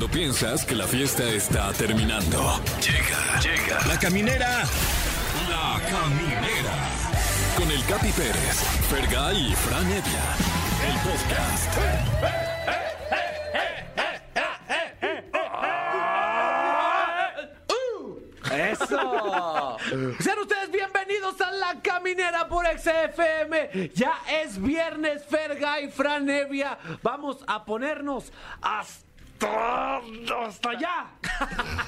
Cuando piensas que la fiesta está terminando. Llega, llega. La caminera. La caminera. Con el Capi Pérez, Fergay y Fran Evia. El podcast. ¡Eso! Sean ustedes bienvenidos a La Caminera por XFM. Ya es viernes, Ferga y Fran Evia. Vamos a ponernos hasta... ¡Hasta allá!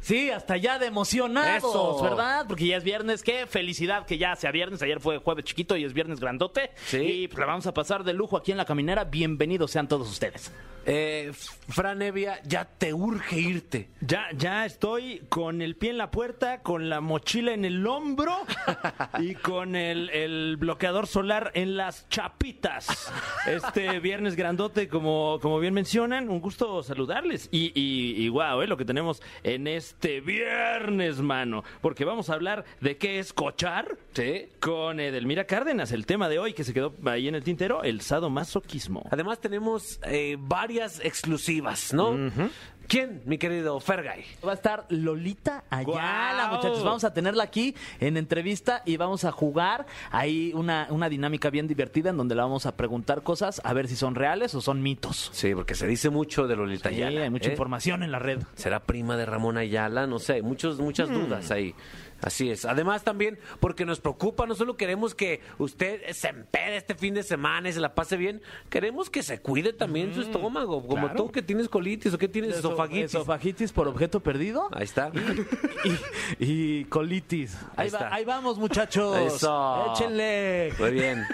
Sí, hasta ya de emocionados, Eso. ¿verdad? Porque ya es viernes, qué felicidad que ya sea viernes. Ayer fue jueves chiquito y es viernes grandote. Sí. Y pues la vamos a pasar de lujo aquí en la caminera. Bienvenidos sean todos ustedes. Eh, Fran Evia, ya te urge irte. Ya, ya estoy con el pie en la puerta, con la mochila en el hombro y con el, el bloqueador solar en las chapitas. Este viernes grandote, como, como bien mencionan, un gusto saludarles. Y, y, y wow, eh, lo que tenemos en este viernes, mano. Porque vamos a hablar de qué es cochar Sí. con Edelmira Cárdenas. El tema de hoy que se quedó ahí en el tintero, el sadomasoquismo. Además tenemos eh, varias exclusivas, ¿no? ¿Quién, mi querido Fergay? Va a estar Lolita Ayala, ¡Guau! muchachos. Vamos a tenerla aquí en entrevista y vamos a jugar ahí una, una dinámica bien divertida en donde le vamos a preguntar cosas a ver si son reales o son mitos. Sí, porque se dice mucho de Lolita Sí, Ayala. hay mucha ¿eh? información en la red. ¿Será prima de Ramón Ayala? No sé, muchos, muchas dudas ahí. Así es. Además también porque nos preocupa, no solo queremos que usted se empede este fin de semana y se la pase bien, queremos que se cuide también su estómago, como claro. tú que tienes colitis o que tienes esofagitis. Esofagitis por objeto perdido. Ahí está. y, y colitis. Ahí, Ahí va- ahí vamos, muchachos. Eso. Échenle. Muy bien.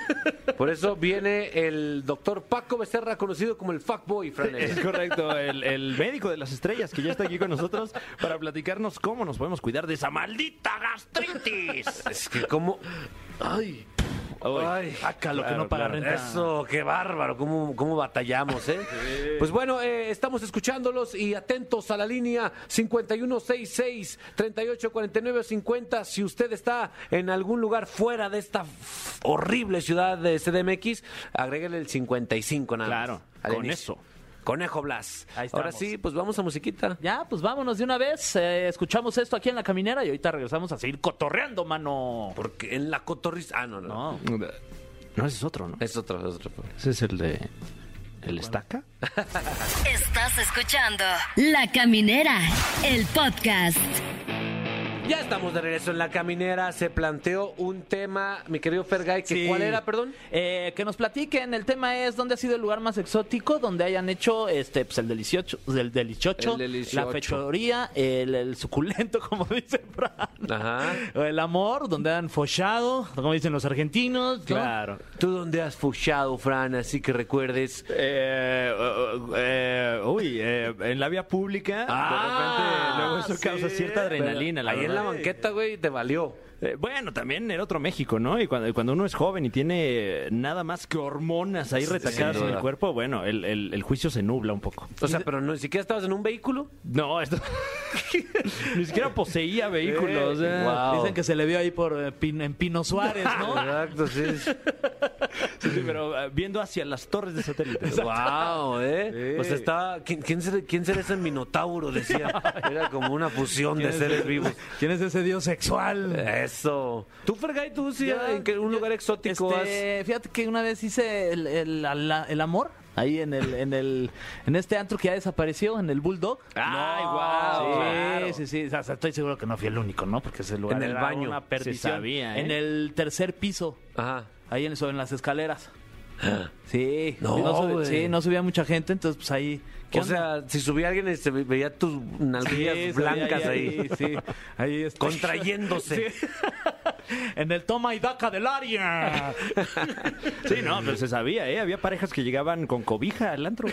Por eso viene el doctor Paco Becerra, conocido como el fuckboy, Fran. Es correcto, el, el médico de las estrellas que ya está aquí con nosotros para platicarnos cómo nos podemos cuidar de esa maldita gastritis. Es que como... Ay... Ay, Saca lo que no paga claro. renta. Eso, qué bárbaro, cómo, cómo batallamos, ¿eh? Pues bueno, eh, estamos escuchándolos y atentos a la línea 5166-3849-50. Si usted está en algún lugar fuera de esta horrible ciudad de CDMX, agréguele el 55 nada más. Claro, con inicio. eso. Conejo Blas. Ahí Ahora estamos. sí, pues vamos a musiquita. Ya, pues vámonos de una vez. eh, escuchamos esto aquí en la caminera y ahorita regresamos a seguir cotorreando, mano. Porque en la cotorriz... Ah, no, no. No. No, ese es otro, ¿no? Es otro, es otro. Ese es el de... ¿El estaca? Estás escuchando La Caminera, el podcast. Ya estamos de regreso en la caminera. Se planteó un tema, mi querido Fergay, que Sí. ¿cuál era, perdón? Eh, que nos platiquen. El tema es dónde ha sido el lugar más exótico donde hayan hecho este, pues, el deliciocho, el deliciocho. la fechoría, el, el suculento, como dice Fran. Ajá. El amor, donde han follado, como dicen los argentinos. ¿no? Claro. ¿Tú dónde has fuchado, Fran? Así que recuerdes. Eh, uh, eh, uy, eh, en la vía pública, Ah, de repente, luego eso sí. causa cierta adrenalina. la Ahí en verdad. La banqueta, güey, te valió. Eh, bueno, también era otro México, ¿no? Y cuando, cuando uno es joven y tiene eh, nada más que hormonas ahí retacadas en el cuerpo, bueno, el, el- el juicio se nubla un poco. O sea, pero no, ni siquiera estabas en un vehículo. No, esto ni siquiera poseía vehículos. eh. Wow. Dicen que se le vio ahí por eh, Pin- en Pino Suárez, ¿no? Exacto, sí. Sí, sí, pero eh, viendo hacia las torres de satélite. wow, ¿eh? O sea, estaba. ¿quién, quién, será, ¿Quién será ese minotauro? Decía. Era como una fusión de seres vivos. ¿Quién es ese dios sexual? Eso. ¿Tú, Fergay, tú sí, Yo- en que un lugar exótico has- Este, Fíjate que una vez hice el, el- la- el amor ahí en el, en el en este antro que ya desapareció, en el Bulldog. Ay, No, guau, Sí, claro. sí, sí. O sea, estoy seguro que no fui el único, ¿no? Porque ese lugar En el era baño. una perdición. Se sabía, ¿eh? En el tercer piso, Ajá. ahí en, en las escaleras. Sí, No, sí, no subía mucha gente, entonces pues ahí. ¿qué O onda? sea, si subía alguien, se ve- veía tus nalguillas Sí, blancas subía ahí. Sí, ahí está. Contrayéndose. Sí. en el toma y daca del área. Sí, no, pero se sabía, ¿eh? Había parejas que llegaban con cobija al antro.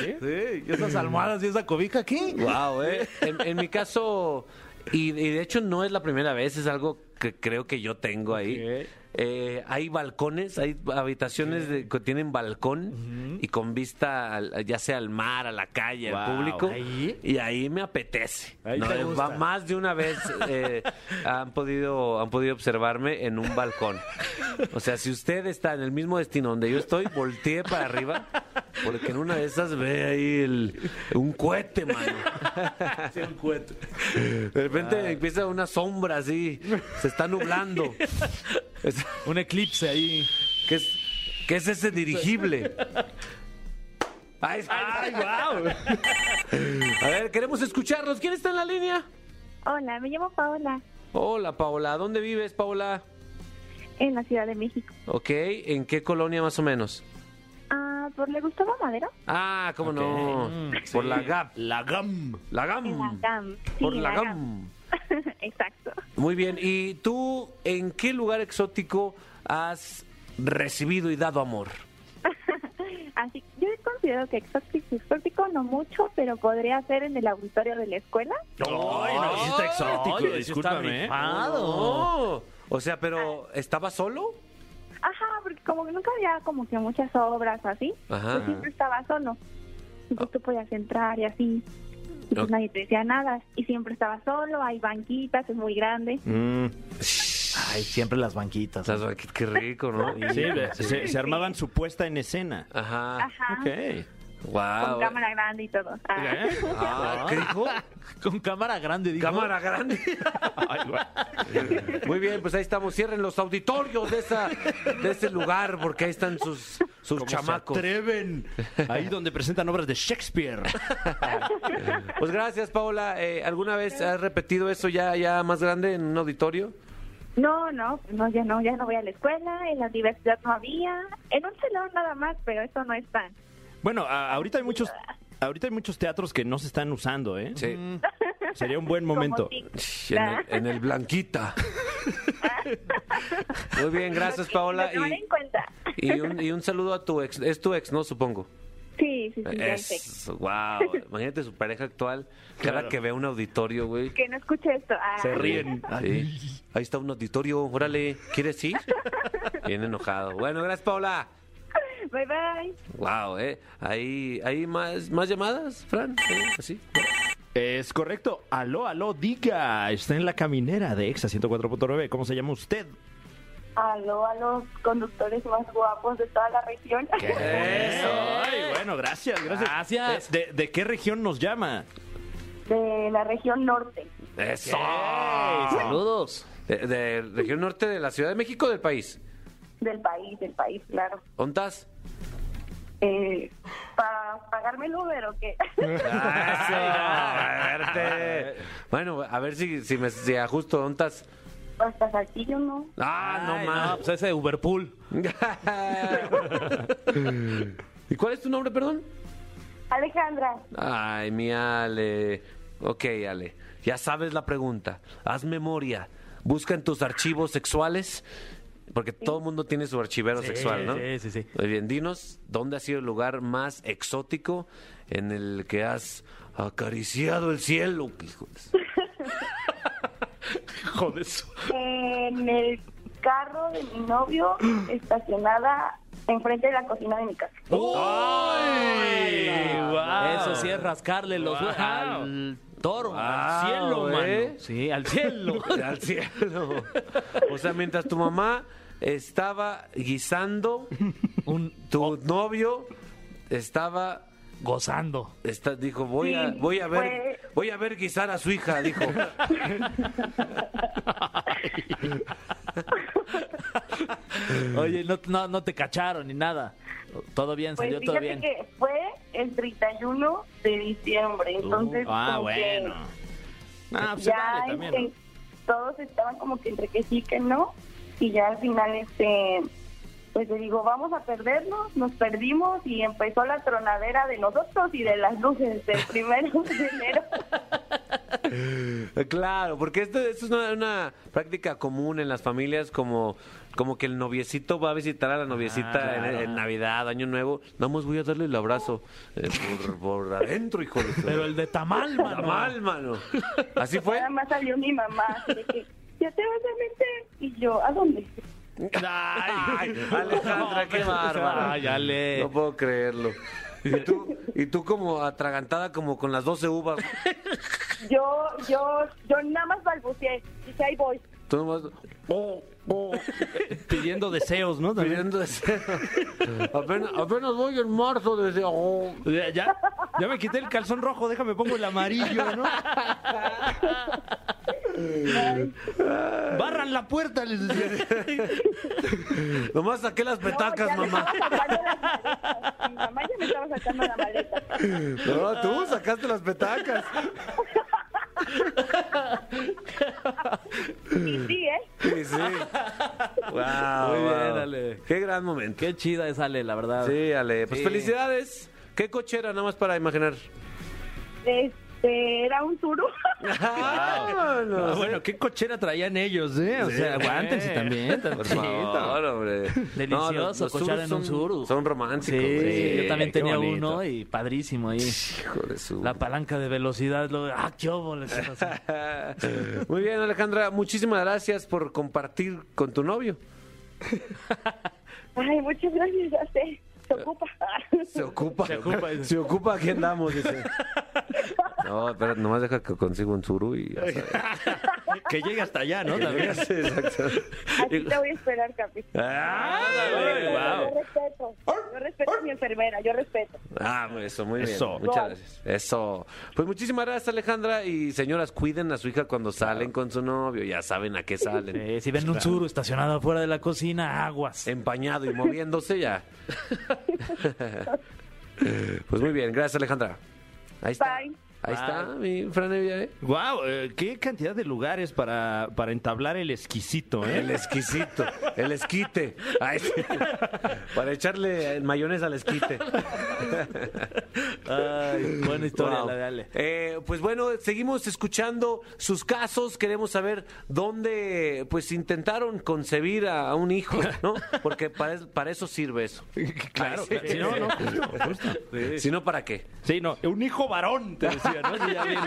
¿Sí? Y esas almohadas y esa cobija aquí. Wow, eh. En, en mi caso, y, y de hecho no es la primera vez, es algo que creo que yo tengo ahí. Eh, hay balcones, hay habitaciones de- que tienen balcón y con vista al- ya sea al mar, a la calle, al público. Ahí. Y ahí me apetece. Ahí No, eh, va- más de una vez eh, han podido han podido observarme en un balcón. O sea, si usted está en el mismo destino donde yo estoy, voltee para arriba, porque en una de esas ve ahí el, un cohete, mano. un cohete. De repente empieza una sombra así, se está nublando. Es- Un eclipse ahí. ¿Qué es, qué es ese dirigible? Ay, ay, A ver, queremos escucharlos. ¿Quién está en la línea? Hola, me llamo Paola, Hola, Paola. ¿Dónde vives, Paola? en la Ciudad de México. Ok, ¿en qué colonia más o menos? Ah, ¿por le Gustavo Madero? Ah, cómo no. Por la GAP. La GAM. La GAM. En la GAM. Sí, Por la GAM. Exacto. Muy bien. ¿Y tú en qué lugar exótico has recibido y dado amor? Así, yo considero que exótico, exótico no mucho, pero podría ser en el auditorio de la escuela. Ay, no, sí está exótico, Oye, está discúlpame. rifado. Oh, O sea, pero ¿estaba solo? Ajá, porque como que nunca había como que muchas obras o así, Ajá. pues siempre estaba solo. Y pues tú podías entrar y así. Y pues nadie te decía nada. Y siempre estaba solo, hay banquitas, es muy grande. Mm, Ay, siempre las banquitas. Las va- qué, rico, ¿no? sí, se, se armaban su puesta en escena. Ajá. Ajá. Ok. Wow. Con cámara grande y todo. Ah. ¿Eh? Ah, ¿Qué dijo? Con cámara grande, dijo. Cámara grande. Ay. Muy bien, pues ahí estamos. Cierren los auditorios de esa de ese lugar porque ahí están sus sus ¿Cómo chamacos. se atreven? Ahí donde presentan obras de Shakespeare. Pues gracias, Paola. Eh, ¿Alguna vez has repetido eso ya ya más grande en un auditorio? No, no, no, ya no, ya no voy a la escuela, en la universidad no había, en un salón nada más, pero eso no es tan. Bueno, a- ahorita hay muchos ahorita hay muchos teatros que no se están usando, ¿eh? Sí. Sería un buen momento. En el, en el Blanquita. Muy bien, gracias, Paola. Lo Y, en cuenta. y un, y un saludo a tu ex. Es tu ex, ¿no? Supongo. Sí, sí, sí. Es, wow. Imagínate su pareja actual. Cada Claro. que ve un auditorio, güey. Que no escuche esto. Ah. Se ríen. Sí. Ahí está un auditorio. Órale, ¿quieres ir? Bien enojado. Bueno, gracias, Paola. Bye, bye. Wow, ¿eh? ¿Hay, hay más, más llamadas, Fran? ¿Eh? ¿Así? Es correcto. Aló, aló, diga. Está en la caminera de Exa 104.9. ¿Cómo se llama usted? Aló a los conductores más guapos de toda la región. Eso. Ay, bueno, gracias, gracias. Gracias. ¿De, de- de qué región nos llama? De la región norte. ¡Eso! Saludos. De, de región norte de la Ciudad de México o del país? Del país, del país, claro. ¿Ontas? Eh, ¿Para pagarme el Uber o qué? Bueno, a ver si, si me si ajusto. ¿Ontas? Hasta Saltillo, ¿no? Ah, no Ay, más. pues ese Uberpool. ¿Y cuál es tu nombre, perdón? Alejandra, Ay, mi Ale. Ok, Ale. Ya sabes la pregunta. Haz memoria. Busca en tus archivos sexuales. Porque todo el mundo tiene su archivero sexual, ¿no? sí, sí, sí. Muy bien, dinos, ¿dónde ha sido el lugar más exótico en el que has acariciado el cielo? Hijo de- Joder. en el carro de mi novio, estacionada enfrente de la cocina de mi casa. ¡Ay! guau. Eso sí es rascarle los Guau. al toro, Wow, al cielo, ¿eh? mano. Sí, al cielo. Al cielo. O sea, mientras tu mamá estaba guisando, Un tu novio estaba gozando. Está, dijo, voy a, voy a ver, fue- voy a ver guisar a su hija, dijo. Oye, no, no, no te cacharon ni nada. Todo bien, Pues salió todo bien. que fue el 31 de diciembre, entonces Ah, que bueno. Ah, pues se ya vale también, este, ¿no? todos estaban como que entre que sí que no y ya al final este pues le digo vamos a perdernos nos perdimos y empezó la tronadera de nosotros y de las luces del primero de enero Claro, porque esto, esto es una, una práctica común en las familias, como, como que el noviecito va a visitar a la noviecita en, en Navidad, Año Nuevo. Nada más voy a darle el abrazo eh, por, por adentro, hijo de... Pero el de tamal, mano. Tamal, mano. ¿Así fue? nada más salió mi mamá así de que ya te vas a meter y yo ¿a dónde? Ay, Alejandra, qué bárbara. Ay, Ale. No puedo creerlo. Y tú, y tú como atragantada como con las 12 uvas. Yo, yo, yo nada más balbuceé. Dije, ahí voy. Tú nomás oh, oh, Pidiendo deseos, ¿no? También. pidiendo deseo. Apenas, apenas voy en marzo desde oh. Ya, ya, ya me quité el calzón rojo, déjame pongo el amarillo, ¿no? Barran la puerta, les decía. Nomás saqué las petacas, No, ya me mamá. Mi mamá ya me estaba sacando la maleta. No, tú sacaste las petacas. Sí, sí, ¿eh? Sí, sí. Wow, Muy bien. Ale. Qué gran momento. Qué chida es Ale, la verdad. Sí, Ale. Pues Sí. felicidades. ¿Qué cochera, nada más para imaginar? Este, era un suru. Ah, no bueno, qué cochera traían ellos, ¿eh? O Sí. sea, aguántense también. Por favor, hombre. Delicioso los- los cochar surus en un son- suru. Son románticos. Sí, yo también tenía bonito. uno y padrísimo ahí. Hijo de su... La palanca de velocidad, lo, ah, qué óvole. Muy bien, Alejandra. Muchísimas gracias por compartir con tu novio. Ay, muchas gracias, ya sé. Se ocupa. Se ocupa. Se ocupa, dice. Se ocupa, aquí andamos, dice. No, pero nomás deja que consigo un suru y ya sabes. Que llegue hasta allá, ¿no? También. Sí, exacto. Aquí te voy a esperar, Capi. Ah, Ándale, Yo wow. respeto. Yo respeto a mi enfermera, yo respeto. Ah, eso, muy bien. Eso. Muchas gracias. Eso. Pues muchísimas gracias, Alejandra. Y señoras, cuiden a su hija cuando salen con su novio. Ya saben a qué salen. Si ven un suru estacionado afuera de la cocina, aguas. Empañado y moviéndose ya. pues muy bien. Gracias, Alejandra. Ahí está. Bye. Ahí está, mi Fran Evia, ¿eh? Wow, qué cantidad de lugares para, para entablar el exquisito, ¿eh? El exquisito, el esquite. Ay, sí. Para echarle mayonesa al esquite. Ay, buena historia Wow. la de Ale. Eh, pues bueno, seguimos escuchando sus casos. Queremos saber dónde pues intentaron concebir a, a un hijo, ¿no? Porque para, es- para eso sirve eso. Claro, Ay, sí. si no, no, justo, justo. Si no, ¿para qué? Sí, no, un hijo varón, te decía, ¿no? Sí, ya bien,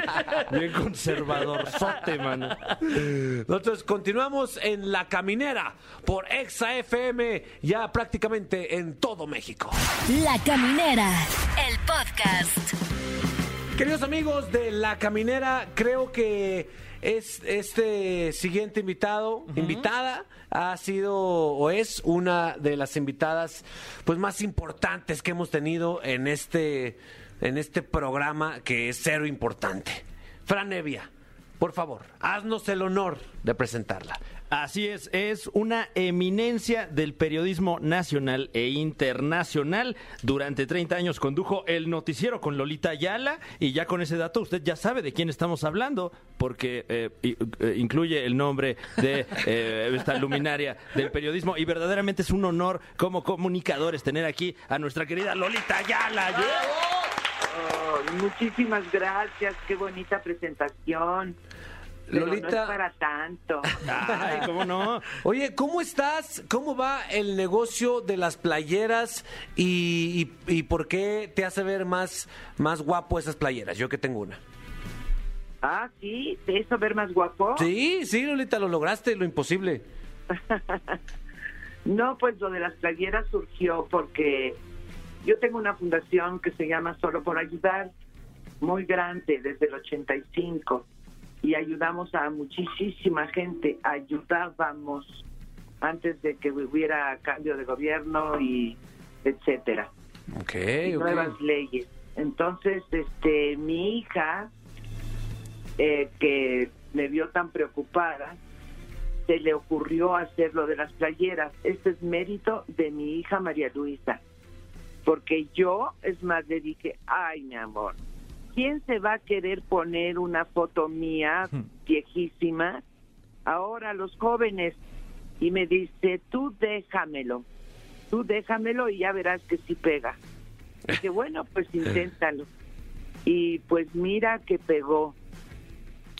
bien conservador, sote, mano. Nosotros continuamos en La Caminera por Exa FM, ya prácticamente en todo México. La Caminera, el podcast. Queridos amigos de La Caminera, creo que es este siguiente invitado, invitada, ha sido o es una de las invitadas pues más importantes que hemos tenido en este en este programa que es cero importante. Fran Evia, por favor, haznos el honor de presentarla. Así es, es una eminencia del periodismo nacional e internacional. Durante 30 años condujo el noticiero con Lolita Ayala y ya con ese dato usted ya sabe de quién estamos hablando porque eh, eh, incluye el nombre de eh, esta luminaria del periodismo y verdaderamente es un honor como comunicadores tener aquí a nuestra querida Lolita Ayala. Oh, muchísimas gracias, qué bonita presentación. Pero no es Lolita. para tanto. Ay, ¿cómo no? Oye, ¿cómo estás? ¿Cómo va el negocio de las playeras y, y- y por qué te hace ver más, más guapo esas playeras? Yo que tengo una. Ah, sí, ¿te hizo ver más guapo? Sí, sí, Lolita, lo lograste, lo imposible. No, pues lo de las playeras surgió porque yo tengo una fundación que se llama Solo por Ayudar, muy grande, desde el 85, y ayudamos a muchísima gente, ayudábamos antes de que hubiera cambio de gobierno y etcétera. Ok, y nuevas leyes. Entonces, este, mi hija, eh, que me vio tan preocupada, se le ocurrió hacer lo de las playeras. Este es mérito de mi hija María Luisa. Porque yo, es más, le dije, ay, mi amor, ¿quién se va a querer poner una foto mía viejísima? Ahora los jóvenes. Y me dice, tú déjamelo, tú déjamelo y ya verás que sí pega. Dije, bueno, pues inténtalo. Y pues mira que pegó.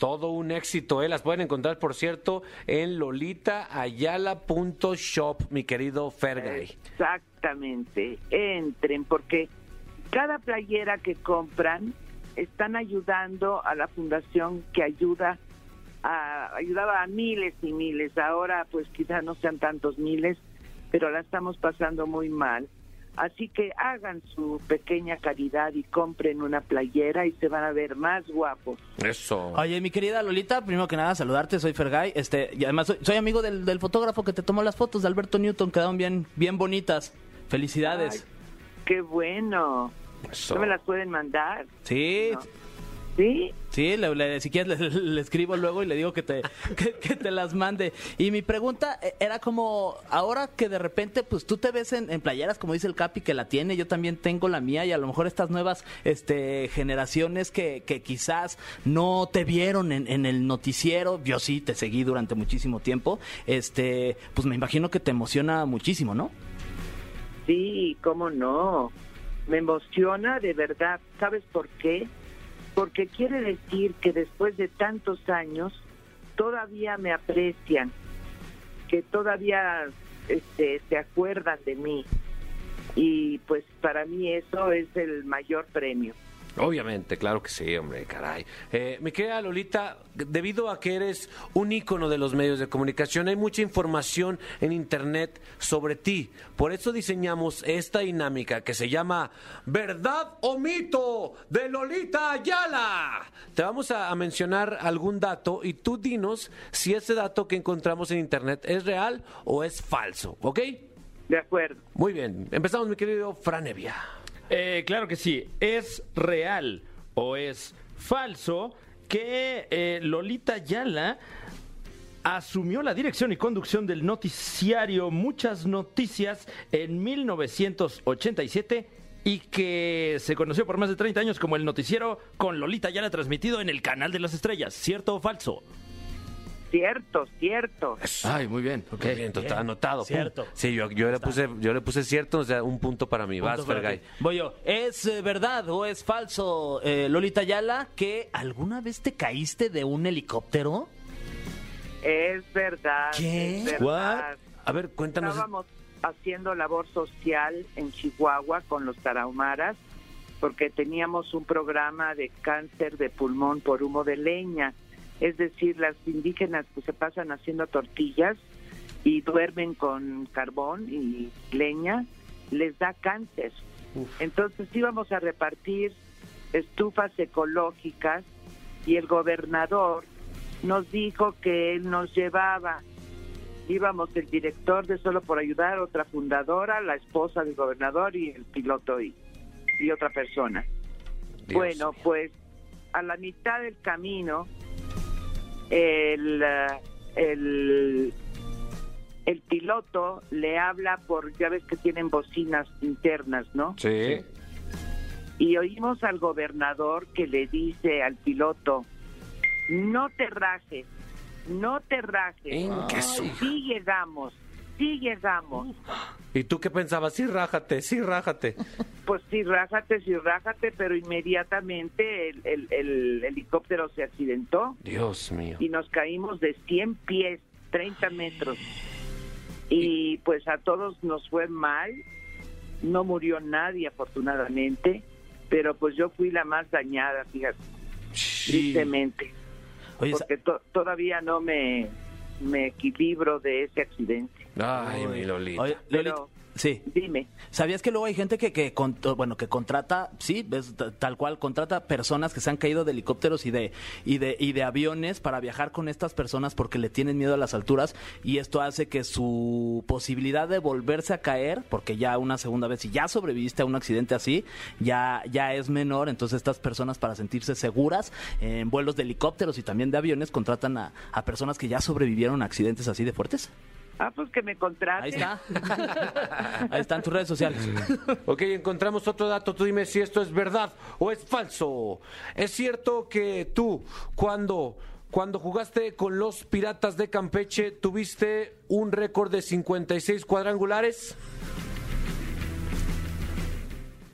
Todo un éxito, ¿eh? Las pueden encontrar, por cierto, en lolitaayala.shop, mi querido Fergay. Exactamente, entren, porque cada playera que compran están ayudando a la fundación que ayuda a- ayudaba a miles y miles. Ahora pues quizá no sean tantos miles, pero la estamos pasando muy mal. Así que hagan su pequeña caridad y compren una playera y se van a ver más guapos. Eso. Oye, mi querida Lolita, primero que nada, saludarte, soy Fergay, este, y además soy, soy amigo del, del fotógrafo que te tomó las fotos de Alberto Newton, quedaron bien, bien bonitas. Felicidades. Qué bueno. Eso. ¿No me las pueden mandar? sí, No. ¿Sí? sí, le- le- si quieres le, le escribo luego y le digo que te, que, que te las mande. Y mi pregunta eh, era como, ahora que de repente, pues tú te ves en, en playeras, como dice el Capi, que la tiene, yo también tengo la mía, y a lo mejor estas nuevas este, generaciones que, que quizás no te vieron en, en el noticiero, yo sí te seguí durante muchísimo tiempo, este, pues me imagino que te emociona muchísimo, ¿no? Sí, cómo no. Me emociona de verdad. ¿Sabes por qué? Porque quiere decir que después de tantos años todavía me aprecian, que todavía este, se acuerdan de mí. Y pues para mí eso es el mayor premio. Obviamente, claro que sí, hombre, caray. Eh, mi querida Lolita, debido a que eres un ícono de los medios de comunicación, hay mucha información en Internet sobre ti. Por eso diseñamos esta dinámica que se llama ¿Verdad o mito? de Lolita Ayala. Te vamos a, a mencionar algún dato y tú dinos si ese dato que encontramos en Internet es real o es falso, ¿ok? De acuerdo. Muy bien, empezamos mi querido Franevia. Eh, claro que sí. ¿Es real o es falso que eh, Lolita Yala asumió la dirección y conducción del noticiario Muchas Noticias en 1987 y que se conoció por más de 30 años como el noticiero con Lolita Yala transmitido en el Canal de las Estrellas? ¿Cierto o falso? Cierto, cierto. Ay, muy bien. Ok, bien, total, anotado. pum. Cierto. Sí, yo, yo le puse, yo le puse cierto, o sea, un punto para mí. Vas, Punto para Fergay. ti. Voy yo. ¿Es eh, verdad o es falso, eh, Lolita Yala, que alguna vez te caíste de un helicóptero? Es verdad. ¿Qué? Es verdad. A ver, cuéntanos. Estábamos haciendo labor social en Chihuahua con los tarahumaras porque teníamos un programa de cáncer de pulmón por humo de leña. Es decir, las indígenas pues se pasan haciendo tortillas y duermen con carbón y leña, les da cáncer. Entonces íbamos a repartir estufas ecológicas y el gobernador nos dijo que él nos llevaba íbamos el director de Solo por Ayudar, otra fundadora, la esposa del gobernador y el piloto y, y otra persona. Dios bueno, mío. pues a la mitad del camino, el, el, el piloto le habla por, ya ves que tienen bocinas internas, ¿no? Sí. Y oímos al gobernador que le dice al piloto, no te rajes, no te rajes, su- sí llegamos, sí llegamos. ¿Y tú qué pensabas? Sí, rájate, sí, rájate. Pues sí, rájate, sí, rájate, pero inmediatamente el, el- el helicóptero se accidentó Dios mío. y nos caímos de 100 pies, 30 metros. Y pues a todos nos fue mal, no murió nadie afortunadamente, pero pues yo fui la más dañada, fíjate, tristemente, Oye, porque to- todavía no me, me equilibro de ese accidente. Ay, mi Lolita. Oye, Pero- Lolita, sí. Dime. ¿Sabías que luego hay gente que, que con- bueno, que contrata, sí, ves, t- tal cual, contrata personas que se han caído de helicópteros y de, y de, y de aviones para viajar con estas personas porque le tienen miedo a las alturas y esto hace que su posibilidad de volverse a caer, porque ya una segunda vez, si ya sobreviviste a un accidente así, ya, ya es menor, entonces estas personas para sentirse seguras en vuelos de helicópteros y también de aviones contratan a, a personas que ya sobrevivieron a accidentes así de fuertes. Ah, pues que me contrate. Ahí está. Ahí están tus redes sociales. Ok, encontramos otro dato. Tú dime si esto es verdad o es falso. ¿Es cierto que tú, cuando, cuando jugaste con los Piratas de Campeche, tuviste un récord de 56 cuadrangulares?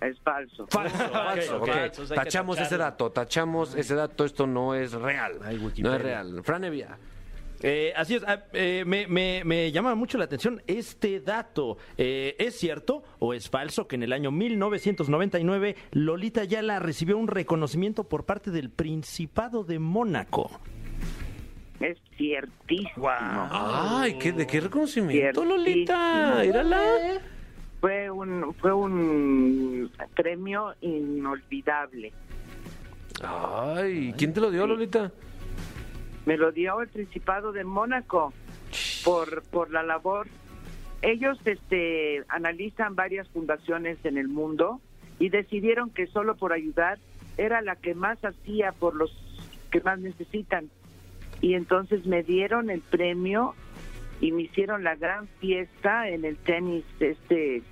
Es falso. Falso, falso. ok. ok. Falso, hay que Tachamos ese dato, tachamos ese dato. Esto no es real. No es real. Franevia. Eh, así es, ah, eh, me, me- me llama mucho la atención este dato. Eh, ¿Es cierto o es falso que en el año 1999 Lolita Yala recibió un reconocimiento por parte del Principado de Mónaco? Es ciertísimo. Ay, ¿qué, ¿de qué reconocimiento, Ciertísimo. Lolita? Mírala. Fue un fue un premio inolvidable. Ay, ¿quién te lo dio, Lolita? Me lo dio el Principado de Mónaco por por la labor. Ellos este analizan varias fundaciones en el mundo y decidieron que solo por ayudar era la que más hacía por los que más necesitan. Y entonces me dieron el premio y me hicieron la gran fiesta en el tenis, este,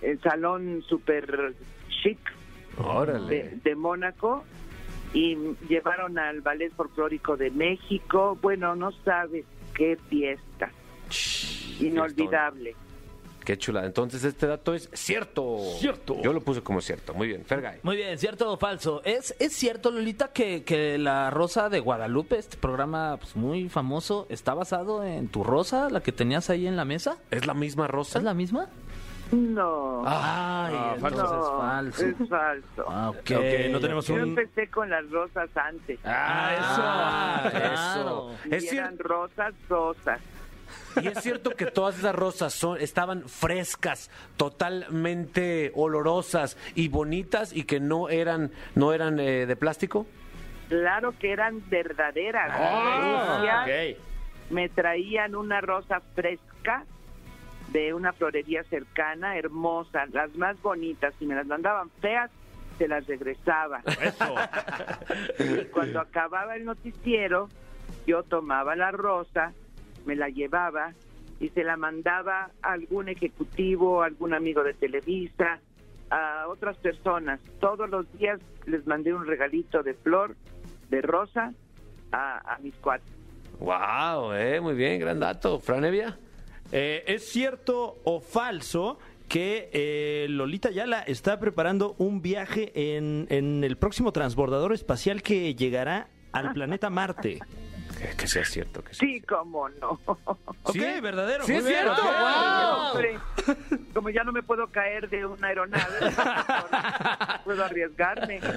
el salón super chic de, de Mónaco y llevaron al Ballet Folclórico de México. Bueno, no sabes qué fiesta. Inolvidable. Qué chula. Entonces este dato es cierto. Cierto. Yo lo puse como cierto. Muy bien, Fergay. Muy bien, ¿cierto o falso? ¿Es, es cierto, Lolita, que, que La Rosa de Guadalupe, este programa pues, muy famoso, está basado en tu rosa, la que tenías ahí en la mesa? ¿Es la misma rosa? ¿Es la misma? No, Ay, Ah, no, es falso. es falso. Ah, ok. Ok, no tenemos Yo un... empecé con las rosas antes. Ah, eso. claro. eso. Es y cier- eran rosas, rosas. Y es cierto que todas esas rosas son, estaban frescas, totalmente olorosas y bonitas y que no eran, no eran eh, de plástico. Claro que eran verdaderas. Ah, delicias. ok. Me traían una rosa fresca de una florería cercana, hermosa, las más bonitas. Si me las mandaban feas, se las regresaba. Eso. Y cuando acababa el noticiero, yo tomaba la rosa, me la llevaba y se la mandaba a algún ejecutivo, a algún amigo de Televisa, a otras personas. Todos los días les mandé un regalito de flor, de rosa, a, a mis cuates. Wow, eh, muy bien, gran dato. Franevia. Eh, ¿Es cierto o falso que eh, Lolita Yala está preparando un viaje en, en el próximo transbordador espacial que llegará al planeta Marte? Que, que sea cierto. Que sea Sí, cómo no. Ok, verdadero. Sí, muy es cierto, wow. Hombre, como ya no me puedo caer de una aeronave, puedo arriesgarme.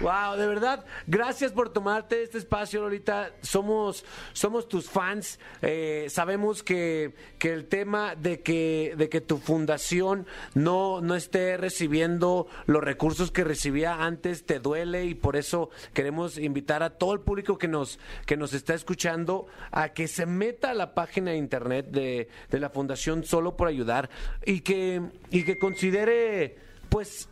Wow, de verdad, gracias por tomarte este espacio, Lolita. Somos, somos tus fans. Eh, sabemos que, que el tema de que, de que tu fundación no, no esté recibiendo los recursos que recibía antes te duele y por eso queremos invitar a todo el público que nos, que nos está escuchando a que se meta a la página de internet de, de la Fundación Solo por Ayudar y que, y que considere, pues,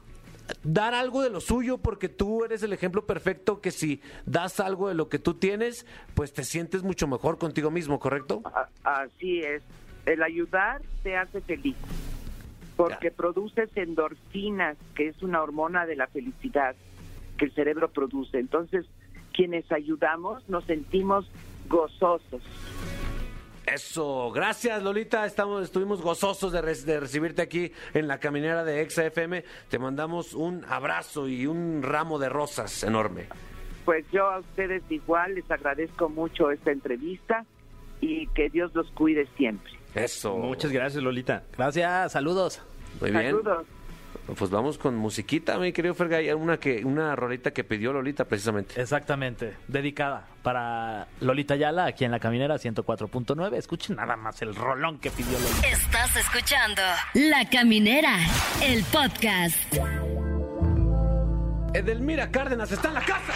dar algo de lo suyo porque tú eres el ejemplo perfecto que si das algo de lo que tú tienes, pues te sientes mucho mejor contigo mismo, ¿correcto? Así es. El ayudar te hace feliz. Porque produces endorfinas, que es una hormona de la felicidad que el cerebro produce. Entonces, quienes ayudamos nos sentimos gozosos. Eso, gracias Lolita, estamos, estuvimos gozosos de, re- de recibirte aquí en la caminera de Exa FM. Te mandamos un abrazo y un ramo de rosas enorme. Pues yo a ustedes igual les agradezco mucho esta entrevista y que Dios los cuide siempre. Eso. Muchas gracias, Lolita. Gracias, saludos. Muy bien. Saludos. Pues vamos con musiquita, mi querido Fergay, una que una rolita que pidió Lolita precisamente. Exactamente, dedicada para Lolita Yala, aquí en la caminera 104.9. Escuchen nada más el rolón que pidió Lolita. Estás escuchando La Caminera, el podcast. Edelmira Cárdenas está en la casa.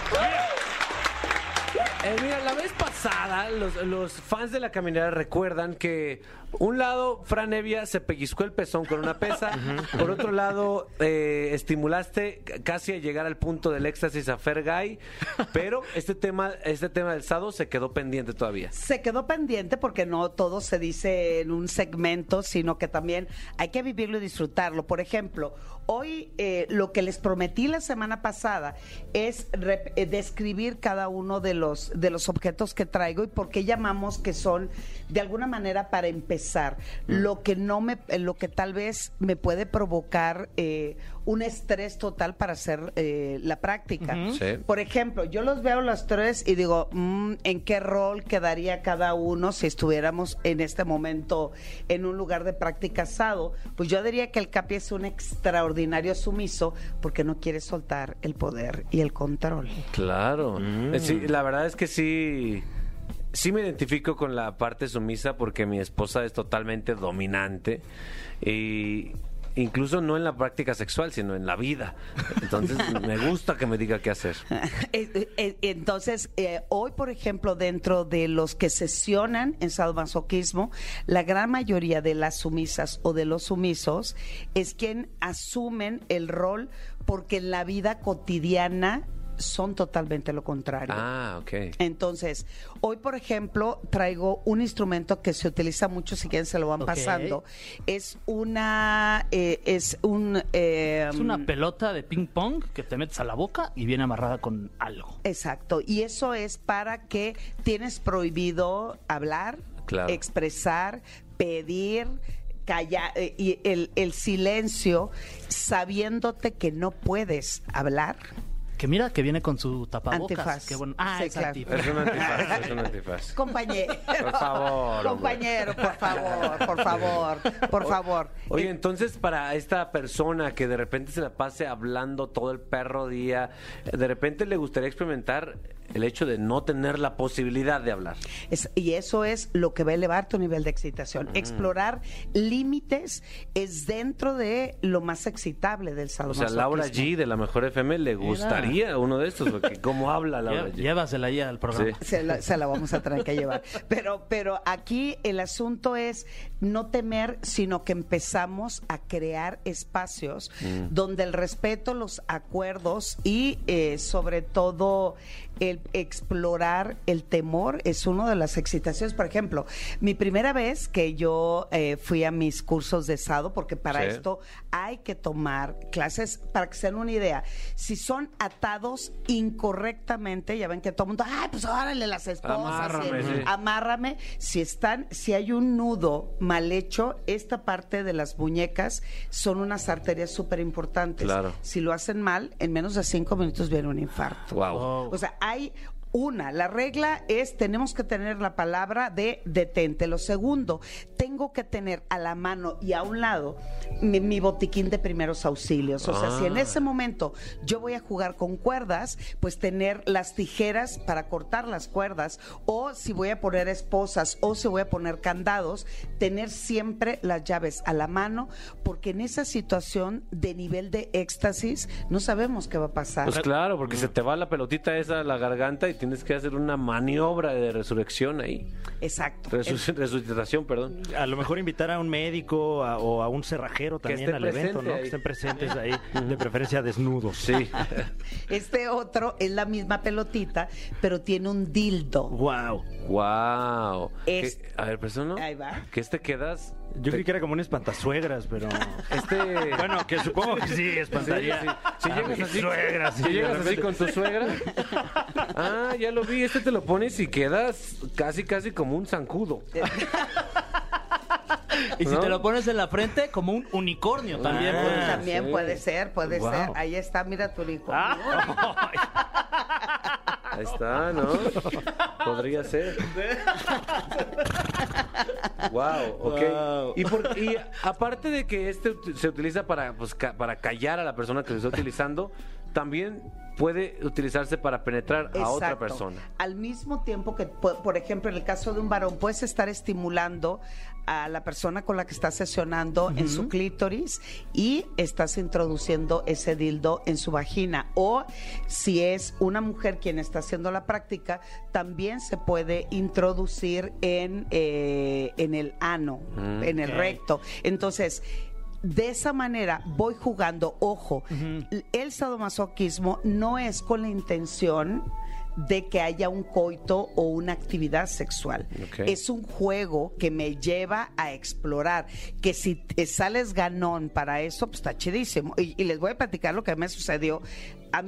Eh, mira, la vez pasada los, los fans de la caminera recuerdan que un lado Fran Evia se pellizcó el pezón con una pesa, por otro lado eh, estimulaste casi a llegar al punto del éxtasis a Fergay, pero este tema este tema del sado se quedó pendiente todavía. Se quedó pendiente porque no todo se dice en un segmento, sino que también hay que vivirlo y disfrutarlo. Por ejemplo, hoy eh, lo que les prometí la semana pasada es rep- eh, describir cada uno de los, de los objetos que traigo y por qué llamamos que son de alguna manera para empezar. Lo que no me, lo que tal vez me puede provocar eh, un estrés total para hacer eh, la práctica. Sí. Por ejemplo, yo los veo los tres y digo, mm, ¿en qué rol quedaría cada uno si estuviéramos en este momento en un lugar de práctica asado? Pues yo diría que el Capi es un extraordinario sumiso porque no quiere soltar el poder y el control. Claro. Sí, la verdad es que sí. Sí me identifico con la parte sumisa porque mi esposa es totalmente dominante y incluso no en la práctica sexual, sino en la vida. Entonces me gusta que me diga qué hacer. Eh, eh, Entonces, eh, hoy, por ejemplo, dentro de los que sesionan en sadomasoquismo, la gran mayoría de las sumisas o de los sumisos es quien asumen el rol porque en la vida cotidiana son totalmente lo contrario. Ah, ok. Entonces, hoy, por ejemplo, traigo un instrumento que se utiliza mucho, si quieren se lo van pasando. Es una, eh, es un... eh, Es una pelota de ping pong que te metes a la boca y viene amarrada con algo. Exacto, y eso es para que tienes prohibido hablar, Claro. expresar, pedir, callar, eh, y el, el silencio, sabiéndote que no puedes hablar. Que mira que viene con su tapabocas. Antifaz. Qué bueno. Ah, Sí, es claro. antifaz. Es un antifaz, es un antifaz. Compañero. Por favor. Compañero, por favor, por favor, por favor. Oye, Eh, entonces para esta persona que de repente se la pase hablando todo el perro día, de repente le gustaría experimentar el hecho de no tener la posibilidad de hablar. Es- y eso es lo que va a elevar tu nivel de excitación. Mm. Explorar límites es dentro de lo más excitable del O sadomasoquismo. sea, Laura G de la Mejor FM le gustaría uno de estos, porque cómo habla Laura G. Llévasela ahí al programa. Sí. se la, se la vamos a tener que llevar. Pero, pero aquí el asunto es no temer, sino que empezamos a crear espacios donde el respeto, los acuerdos y eh, sobre todo el explorar el temor es una de las excitaciones. Por ejemplo, mi primera vez que yo eh, fui a mis cursos de sado, porque para Sí. esto hay que tomar clases, para que se den una idea, si son atados incorrectamente, ya ven que todo el mundo, ay, pues órale las esposas, Amárrame, sí. amárrame. Si están, si hay un nudo mal hecho, esta parte de las muñecas son unas arterias súper importantes. Claro. Si lo hacen mal, en menos de cinco minutos viene un infarto. Wow. O sea, hay una, la regla es tenemos que tener la palabra de detente. Lo segundo, tengo que tener a la mano y a un lado mi, mi botiquín de primeros auxilios. O sea, si en Ah. ese momento yo voy a jugar con cuerdas, pues tener las tijeras para cortar las cuerdas, o si voy a poner esposas, o si voy a poner candados, tener siempre las llaves a la mano, porque en esa situación de nivel de éxtasis no sabemos qué va a pasar. Pues claro, porque se te va la pelotita esa a la garganta y tienes que hacer una maniobra de resurrección ahí. Exacto. Resu- resucitación, perdón. A lo mejor invitar a un médico a- o a un cerrajero también al evento, ¿no? ahí. Que estén presentes ahí, de preferencia desnudos. Sí. Este otro es la misma pelotita, pero tiene un dildo. Wow. wow. Es- ¿Qué- A ver, persona. Ahí va. Que este quedas. Yo creí que era como un espantasuegras, pero... Este. Bueno, que supongo que sí, espantaría. Sí, sí. Si a llegas así, suegra, sí, si llegas así con tu suegra. Ah, ya lo vi. Este te lo pones y quedas casi, casi como un zancudo. Y si ¿No? te lo pones en la frente, como un unicornio también. Ah, puede ser. También sí. puede ser, puede Wow. ser. Ahí está, mira tu hijo. Ahí está, ¿no? Podría ser. wow, ok. Wow. Y, por- y aparte de que este se utiliza para, pues, ca- para callar a la persona que lo está utilizando, también puede utilizarse para penetrar a otra persona. Al mismo tiempo que, po- por ejemplo, en el caso de un varón, puedes estar estimulando a la persona con la que estás sesionando en su clítoris y estás introduciendo ese dildo en su vagina. O si es una mujer quien está haciendo la práctica, también se puede introducir en, eh, en el ano, Mm, en el recto. Entonces, de esa manera voy jugando, ojo, el sadomasoquismo no es con la intención de que haya un coito o una actividad sexual. Es un juego que me lleva a explorar, que si te sales ganón para eso, pues está chidísimo. Y, y les voy a platicar lo que me sucedió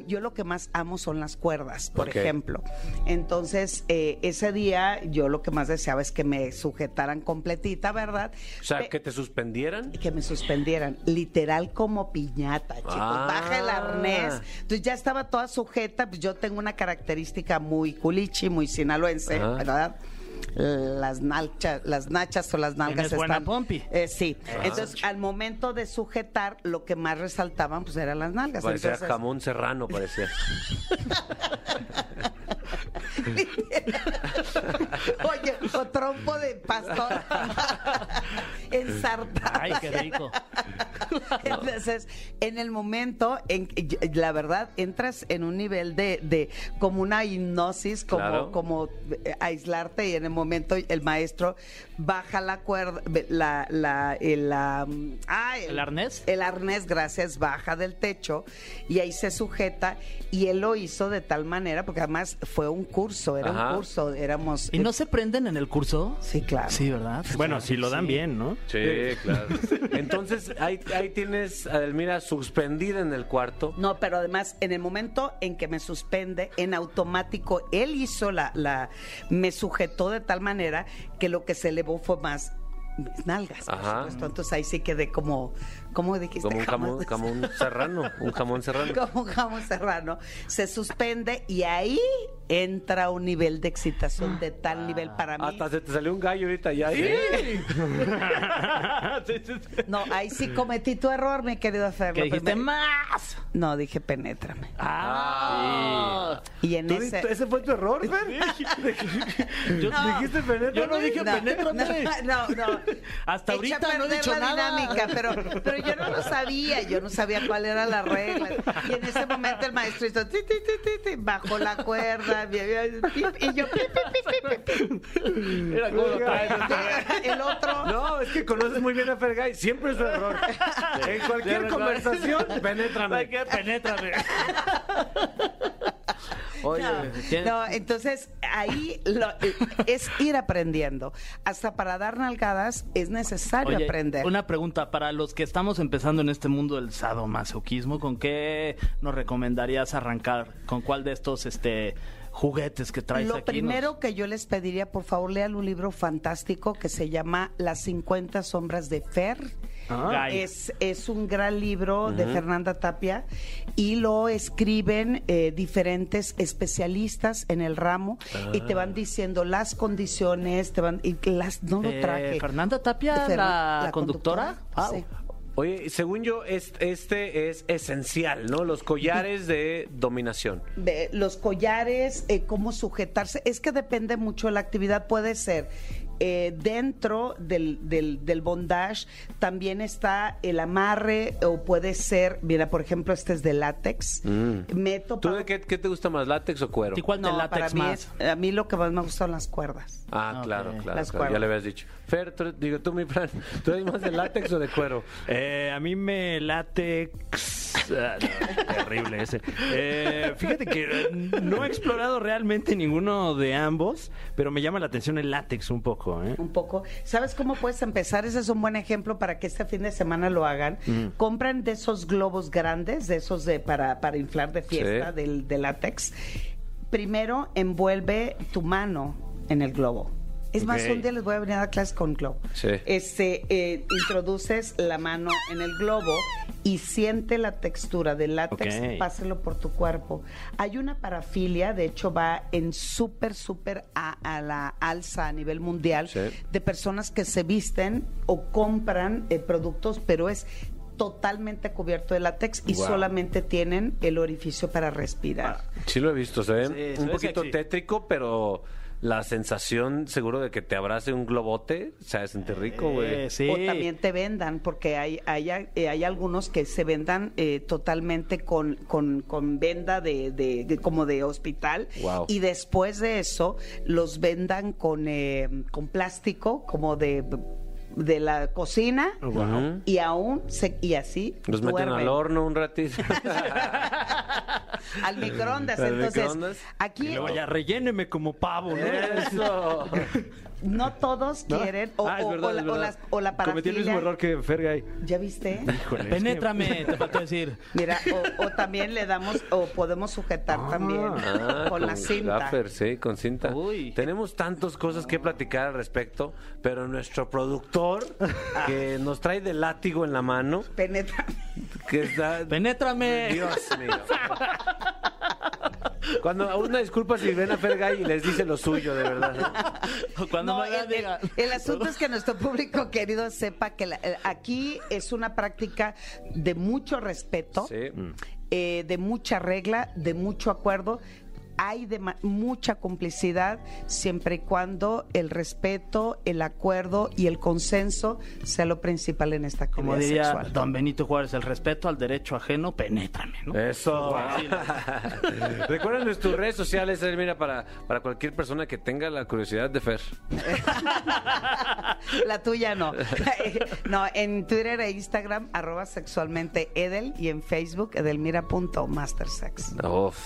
yo lo que más amo son las cuerdas, por ejemplo. Entonces, eh, ese día yo lo que más deseaba es que me sujetaran completita, ¿verdad? O sea, Pe- que te suspendieran. que me suspendieran, literal como piñata, chicos. Ah. Baja el arnés. Entonces ya estaba toda sujeta, pues yo tengo una característica muy culichi, muy sinaloense. ¿verdad? Las nachas, las nachas o las nalgas Tienes buena están. pompi. Eh, sí. Entonces, al momento de sujetar, lo que más resaltaban, pues eran las nalgas. Parecía Entonces, jamón serrano, parecía. Oye, o trompo de pastor ensartado. Ay, qué rico. Entonces, en el momento, en que- la verdad, entras en un nivel de, de como una hipnosis, como, Claro. como eh, aislarte y en el momento el maestro baja la cuerda, la, la, el, la- ah, ¿El arnés? El arnés, gracias, baja del techo y ahí se sujeta y él lo hizo de tal manera, porque además fue un curso, era Ajá. un curso, éramos... ¿Y no se prenden en el curso? Sí, claro. Sí, ¿verdad? Bueno, si lo dan Sí. bien, ¿no? Sí, claro. Entonces, ahí, ahí tienes a Elmira suspendida en el cuarto. No, pero además, en el momento en que me suspende, en automático, él hizo la, la, me sujetó de tal manera que lo que se elevó fue más mis nalgas, por Ajá. supuesto. Entonces ahí sí quedé como, ¿cómo dijiste? Como un jamón, jamón serrano. Un jamón serrano. Como un jamón serrano. Se suspende y ahí entra un nivel de excitación de tal nivel para mí. Hasta se te salió un gallo ahorita ya. ¿eh? No, ahí sí cometí tu error, mi querido Fer. ¿Qué Lo dijiste? primero- ¡Más! No, dije penétrame. Ah. Y en ¿Tú ese... ¿Ese fue tu error, Fer? Yo, No. ¿Dijiste penétrame? yo no dije No, penétrame. No, no. Hasta Echa ahorita no he perder dicho la nada. dinámica, pero, pero yo no lo sabía, yo no sabía cuál era la regla. Y en ese momento el maestro hizo ti, ti, ti, ti, ti, bajó la cuerda, y yo. Mira cómo lo traes. El otro No, es que conoces muy bien a Fergay. Siempre es su error. En cualquier conversación, penétrame. que penétrame. Oye, ¿quién- No, entonces ahí lo- es ir aprendiendo. Hasta para dar nalgadas es necesario Oye, aprender. Una pregunta para los que estamos empezando en este mundo del sadomasoquismo, ¿con qué nos recomendarías arrancar? ¿Con cuál de estos este juguetes que traes Lo aquí? primero nos- que yo les pediría, por favor, lean un libro fantástico que se llama Las 50 sombras de Fer. Ah. Es, es un gran libro de Fernanda Tapia y lo escriben eh, diferentes especialistas en el ramo y te van diciendo las condiciones, te van y las no lo Eh, traje. Fernanda Tapia, Fernan- la, conductora. Wow. Sí. Oye, según yo, es- este es esencial, ¿no? Los collares de dominación. de los collares, eh, cómo sujetarse. Es que depende mucho de la actividad. Puede ser eh, dentro del, del, del bondage, también está el amarre o puede ser, mira, por ejemplo, este es de látex. Meto Mm. ¿Tú de qué, qué te gusta más, látex o cuero? ¿Y cuál te No, para látex mí, más? es- a mí lo que más me gustan las cuerdas. Ah, claro, claro, Las claro, Ya le habías dicho. Fer, tú- digo tú, mi plan, ¿tú eres más de látex o de cuero? Eh, a mí me látex. Ah, no, terrible ese. Eh, fíjate que eh, no he explorado realmente ninguno de ambos, pero me llama la atención el látex un poco. ¿eh? un poco. ¿Sabes cómo puedes empezar? Ese es un buen ejemplo para que este fin de semana lo hagan. Compran de esos globos grandes, de esos de para, para inflar de fiesta, Sí. del, de látex. Primero envuelve tu mano en el globo. Es más, un día les voy a venir a dar clases con globo. Sí. Este, eh, introduces la mano en el globo y siente la textura del látex Ok. y páselo por tu cuerpo. Hay una parafilia, de hecho va en súper, súper a, a la alza a nivel mundial Sí. de personas que se visten o compran eh, productos, pero es totalmente cubierto de látex y Wow. solamente tienen el orificio para respirar. Sí lo he visto, se ve Sí, un poquito sexy. tétrico, pero la sensación seguro de que te abrace un globote, o sea, sentir rico, güey. Eh, sí. O también te vendan, porque hay, hay, eh, hay algunos que se vendan eh, totalmente con, con, con venda de, de- de- como de hospital. Wow. Y después de eso, los vendan con, eh, con plástico, como de, de la cocina. Ujú. Y aún se, y así Los meten duermen. al horno un ratito. al microondas. Entonces, microondas. aquí Y luego ya relléneme como pavo, ¿no? Eso. no todos ¿No? quieren, o, Ah, es o- verdad, o la, o verdad. las- o la Cometí el mismo error que Fergay. ¿Ya viste? Híjole, es que- Penétrame, te faltó decir. Mira, o, o también le damos, o podemos sujetar también Ah, con la cinta. gaffer, sí, con cinta. Uy. Tenemos tantas cosas que platicar al respecto, pero nuestro productor, que nos trae de látigo en la mano, que está... Penétrame. Dios mío. Cuando, una disculpa si ven a Fergay y les dice lo suyo, de verdad. Cuando No, el- el asunto es que nuestro público querido sepa que la- eh, aquí es una práctica de mucho respeto, Sí. eh, de mucha regla, de mucho acuerdo. Hay de ma- mucha complicidad siempre y cuando el respeto, el acuerdo y el consenso sea lo principal en esta Como actividad diría sexual. don Benito Juárez, el respeto al derecho ajeno, penétrame, ¿no? Eso. Recuerden nuestras redes sociales, eh, mira, para, para cualquier persona que tenga la curiosidad de Fer. La tuya no. no, en Twitter e Instagram, arroba sexualmente Edel y en Facebook, edelmira.mastersex. Uf,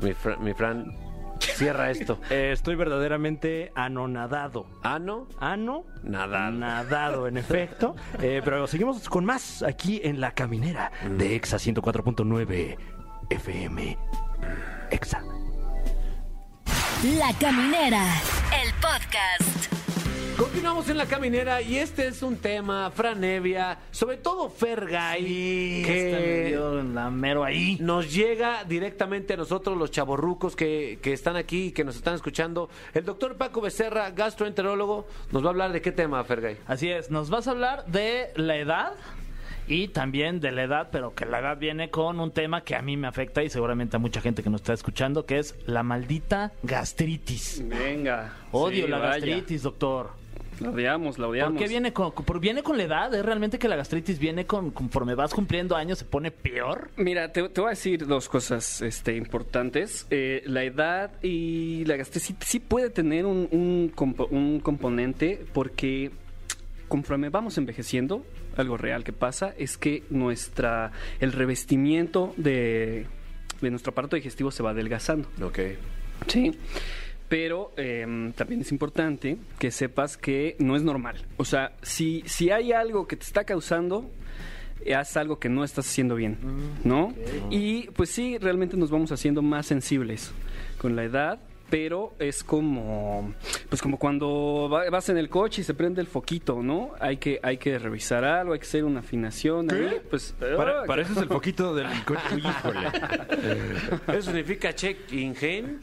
mi, Fra- mi Fran, cierra esto. Eh, estoy verdaderamente anonadado. ¿Ano? Ano. Nadado. Nadado, en efecto. Eh, pero seguimos con más aquí en La Caminera de EXA 104.9 FM. EXA. La Caminera, el podcast. Continuamos en la caminera y este es un tema, Fran Evia, sobre todo Fergay, me que la mero ahí. nos llega directamente a nosotros, los chavorrucos que, que están aquí y que nos están escuchando. El doctor Paco Becerra, gastroenterólogo, nos va a hablar de qué tema, Fergay. Así es, nos vas a hablar de la edad y también de la edad, pero que la edad viene con un tema que a mí me afecta y seguramente a mucha gente que nos está escuchando, que es la maldita gastritis. Venga. Odio sí, la vaya. gastritis, doctor. La odiamos, la odiamos. ¿Por qué viene con, por- viene con la edad? ¿Es realmente que la gastritis viene con, conforme vas cumpliendo años se pone peor? Mira, te, te voy a decir dos cosas este, importantes. Eh, la edad y la gastritis sí, sí puede tener un, un compo- un componente porque conforme vamos envejeciendo, algo real que pasa es que nuestra el revestimiento de, de nuestro aparato digestivo se va adelgazando. Ok. Sí. Pero eh, también es importante que sepas que no es normal. O sea, si, si hay algo que te está causando, haz algo que no estás haciendo bien, ¿no? Y pues sí, realmente nos vamos haciendo más sensibles con la edad. Pero es como, pues como cuando va- vas en el coche y se prende el foquito, ¿no? Hay que, hay que revisar algo, hay que hacer una afinación. ahí, Pues, Para, para eso es el poquito del coche. Híjole. ¿Eso significa check in gen?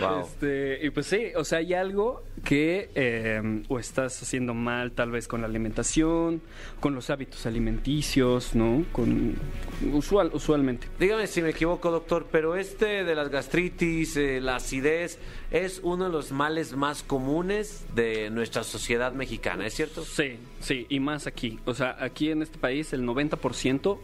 wow. Este, y pues sí, o sea, hay algo que eh, o estás haciendo mal tal vez con la alimentación, con los hábitos alimenticios, ¿no? Con usual, usualmente. Dígame si me equivoco, doctor, pero este de las gastritis, eh, la acidez, es uno de los males más comunes de nuestra sociedad mexicana, ¿es cierto? Sí, sí, y más aquí. O sea, aquí en este país el 90%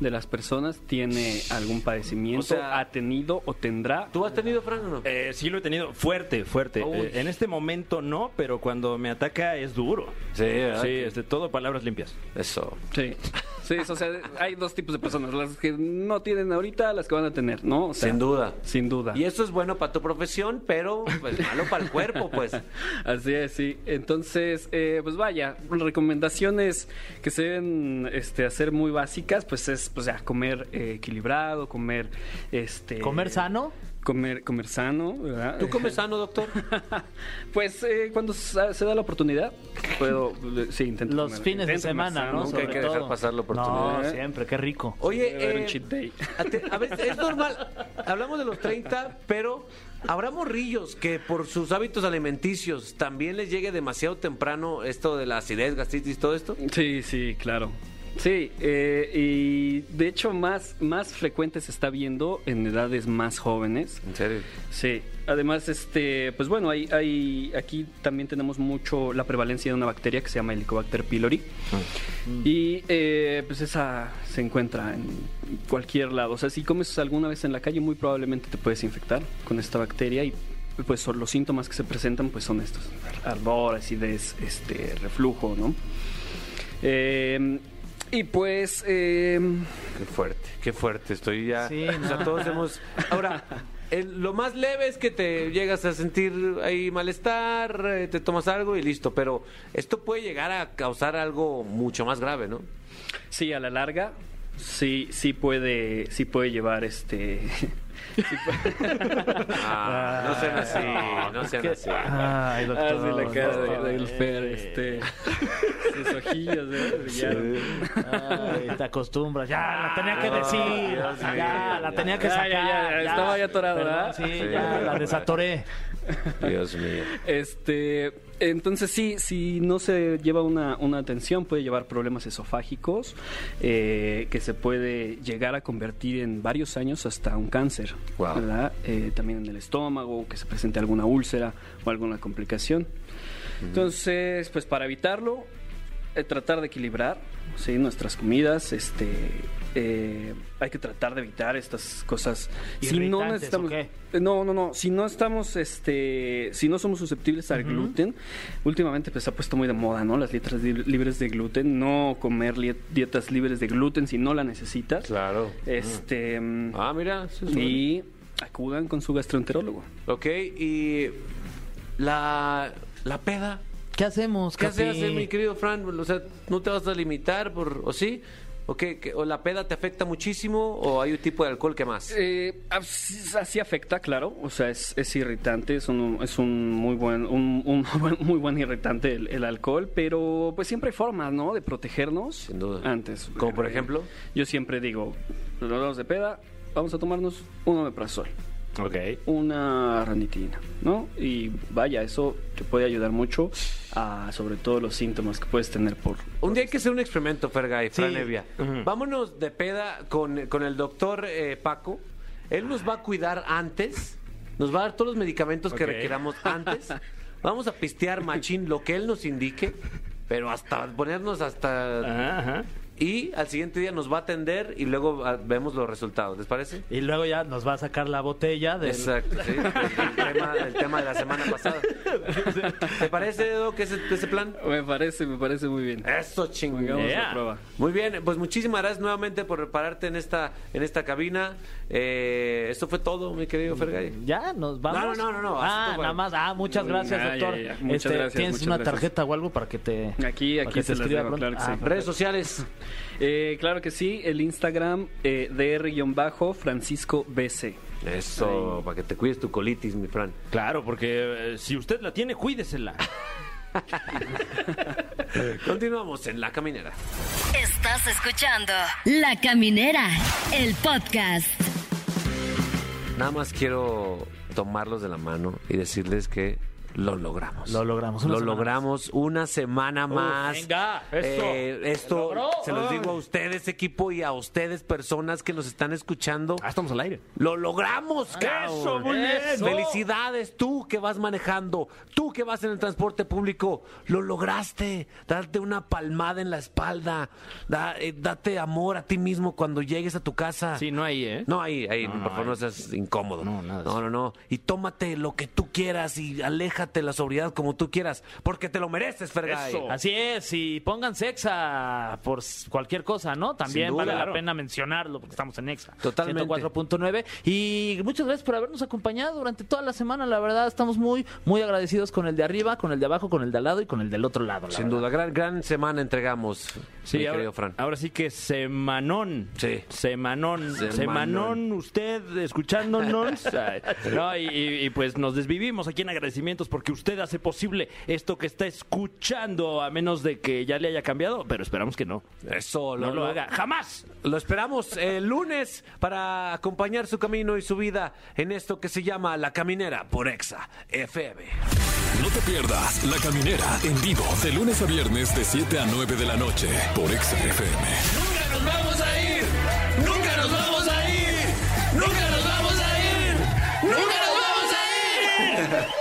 de las personas tiene algún padecimiento, O sea- ha tenido o tendrá. ¿Tú has tenido, Fran, o no? Eh, sí lo he tenido fuerte, fuerte. Eh, en este momento no, pero cuando me ataca es duro. Sí, ¿verdad? Sí, este, todo palabras limpias. Eso. Sí. Sí, o sea, hay dos tipos de personas, las que no tienen ahorita, las que van a tener, ¿no? O sea, Sin duda. Sin duda. Y eso es bueno para tu profesión, pero pues malo para el cuerpo, pues. Así es, sí. Entonces, eh, pues vaya, recomendaciones que se deben este, hacer muy básicas, pues es, pues ya, comer eh, equilibrado, comer, este... ¿Comer sano? Comer, comer sano, ¿verdad? ¿Tú comes sano, doctor? pues eh, cuando se da la oportunidad, puedo, eh, sí, intento Los comer- fines de intento semana, sano. ¿no? Nunca hay que dejar pasar la oportunidad, No, siempre, qué rico. Oye, un eh, cheat day. a te- a ver, es normal. Hablamos de los 30, pero habrá morrillos que por sus hábitos alimenticios también les llegue demasiado temprano esto de la acidez, gastritis, todo esto. Sí, sí, claro. Sí, eh, y de hecho más, más frecuente se está viendo en edades más jóvenes. En serio. Sí, además, este, pues bueno, hay, hay, aquí también tenemos mucho la prevalencia de una bacteria que se llama Helicobacter pylori. Y eh, pues esa se encuentra en cualquier lado. O sea, si comes alguna vez en la calle, muy probablemente te puedes infectar con esta bacteria y pues son los síntomas que se presentan pues son estos, ardor, acidez, este, reflujo, ¿no? Eh, Y pues, eh, Qué fuerte, qué fuerte. Estoy ya. Sí, o sea, no. todos hemos. Ahora, el- lo más leve es que te llegas a sentir ahí malestar, eh, te tomas algo y listo. Pero esto puede llegar a causar algo mucho más grave, ¿no? sí, a la larga, sí, sí puede, sí puede llevar este. Ah, no sean así, no sean así. Ay, doctor. Ah, sí, la cara de, doctor. del Fer, este. Sus ojillos. Ay, te acostumbras. Ya, la tenía que Ay, decir. Dios mío. ya, la tenía que sacar. ya, ya, estaba ya atorado, ¿verdad? Sí, Sí. ya, la desatoré. Dios mío. Este, entonces sí, si no se lleva una, una atención puede llevar problemas esofágicos eh, que se puede llegar a convertir en varios años hasta un cáncer, Wow. ¿verdad? Eh, también en el estómago, que se presente alguna úlcera o alguna complicación. Entonces, pues para evitarlo, eh, tratar de equilibrar ¿sí? nuestras comidas, este, eh, hay que tratar de evitar estas cosas. Si no ¿Irritantes necesitamos, o qué? no, no, no. Si no estamos, este, si no somos susceptibles al gluten, últimamente pues se ha puesto muy de moda, ¿no? Las dietas li- libres de gluten, no comer dietas libres de gluten si no la necesitas. Claro. Este, mm, Ah, mira. eso es bueno. y acudan con su gastroenterólogo. Ok, y la, la peda. ¿Qué hacemos, ¿Qué haces, mi querido Fran? O sea, ¿no te vas a limitar por, o sí? ¿O qué? ¿Que- ¿O la peda te afecta muchísimo? ¿O hay un tipo de alcohol que más? Eh, así, así afecta, claro. O sea, es, es irritante, es un, es un muy buen, un, un muy buen irritante el, el alcohol, pero pues siempre hay formas, ¿no? De protegernos. Sin duda. Antes. Como por Eh, ejemplo. Yo siempre digo, nos vamos de peda, vamos a tomarnos un omeprazol, Ok. una ranitina, ¿no? Y vaya, eso te puede ayudar mucho a sobre todo los síntomas que puedes tener por... Un día hay que hacer un experimento, Fergay, Fran Sí. Evia. Vámonos de peda con, con el doctor eh, Paco. Él nos va a cuidar antes. Nos va a dar todos los medicamentos que requeramos antes. Vamos a pistear machín lo que él nos indique. Pero hasta ponernos hasta... Ajá. Y al siguiente día nos va a atender y luego ah, vemos los resultados. ¿Les parece? Y luego ya nos va a sacar la botella del... Exacto, sí. El, el tema, el tema de la semana pasada. ¿Te parece, Doc, ese, ese plan? Me parece, me parece muy bien. Eso chingón. Yeah. prueba. Muy bien, pues muchísimas gracias nuevamente por pararte en esta en esta cabina. Eh, esto fue todo, mi querido Fergay. ¿Ya? ¿Nos vamos? No, no, no, no, Ah, nada más. Ah, muchas gracias, Ah, ya, doctor. ya, ya. Muchas Este, gracias, ¿Tienes muchas una gracias. tarjeta o algo para que te... Aquí, aquí que se te las escriba claro que Ah, sí. Redes sociales. Eh, claro que sí, el Instagram eh, dr Francisco BC. Eso, para que te cuides tu colitis, mi Fran. Claro, porque eh, si usted la tiene, cuídesela. Continuamos en La Caminera. Estás escuchando La Caminera, el podcast. Nada más quiero tomarlos de la mano y decirles que lo logramos. Lo logramos, una Lo logramos una semana más. venga, eso. Eh, esto Se se los digo a ustedes, equipo, y a ustedes, personas que nos están escuchando. Ah, estamos al aire. Lo logramos, cabrón. Eso, muy bien. Eso. Felicidades, tú que vas manejando, tú que vas en el transporte público, lo lograste. Date una palmada en la espalda. Da- eh, date amor a ti mismo cuando llegues a tu casa. Sí, no ahí, ¿eh? No, ahí, ahí, No, por no, favor, no seas incómodo. No, nada No, no, no. Y tómate lo que tú quieras y aléjate la sobriedad como tú quieras, porque te lo mereces, Fergay. Eso. Así es, y pónganse exa por cualquier cosa, ¿no? También duda, vale claro. la pena mencionarlo porque estamos en exa. Totalmente. 104.9. Y muchas gracias por habernos acompañado durante toda la semana. La verdad, estamos muy, muy agradecidos con el de arriba, con el de abajo, con el de al lado y con el del otro lado. la Sin verdad. duda, gran, gran semana entregamos, Sí, mi ahora, querido Fran. ahora sí que semanón. Sí. Semanón. Semanón. Semanón, usted escuchándonos. No, y, y- y pues nos desvivimos aquí en agradecimientos porque usted hace posible esto que está escuchando, a menos de que ya le haya cambiado, pero esperamos que no. Eso, No lo haga. ¡Jamás! Lo esperamos el lunes para acompañar su camino y su vida en esto que se llama La Caminera por Exa FM. No te pierdas La Caminera en vivo de lunes a viernes de 7 a 9 de la noche por Exa FM. ¡Nunca nos vamos a ir! ¡Nunca nos vamos a ir! ¡Nunca nos vamos a ir! ¡Nunca nos vamos a ir!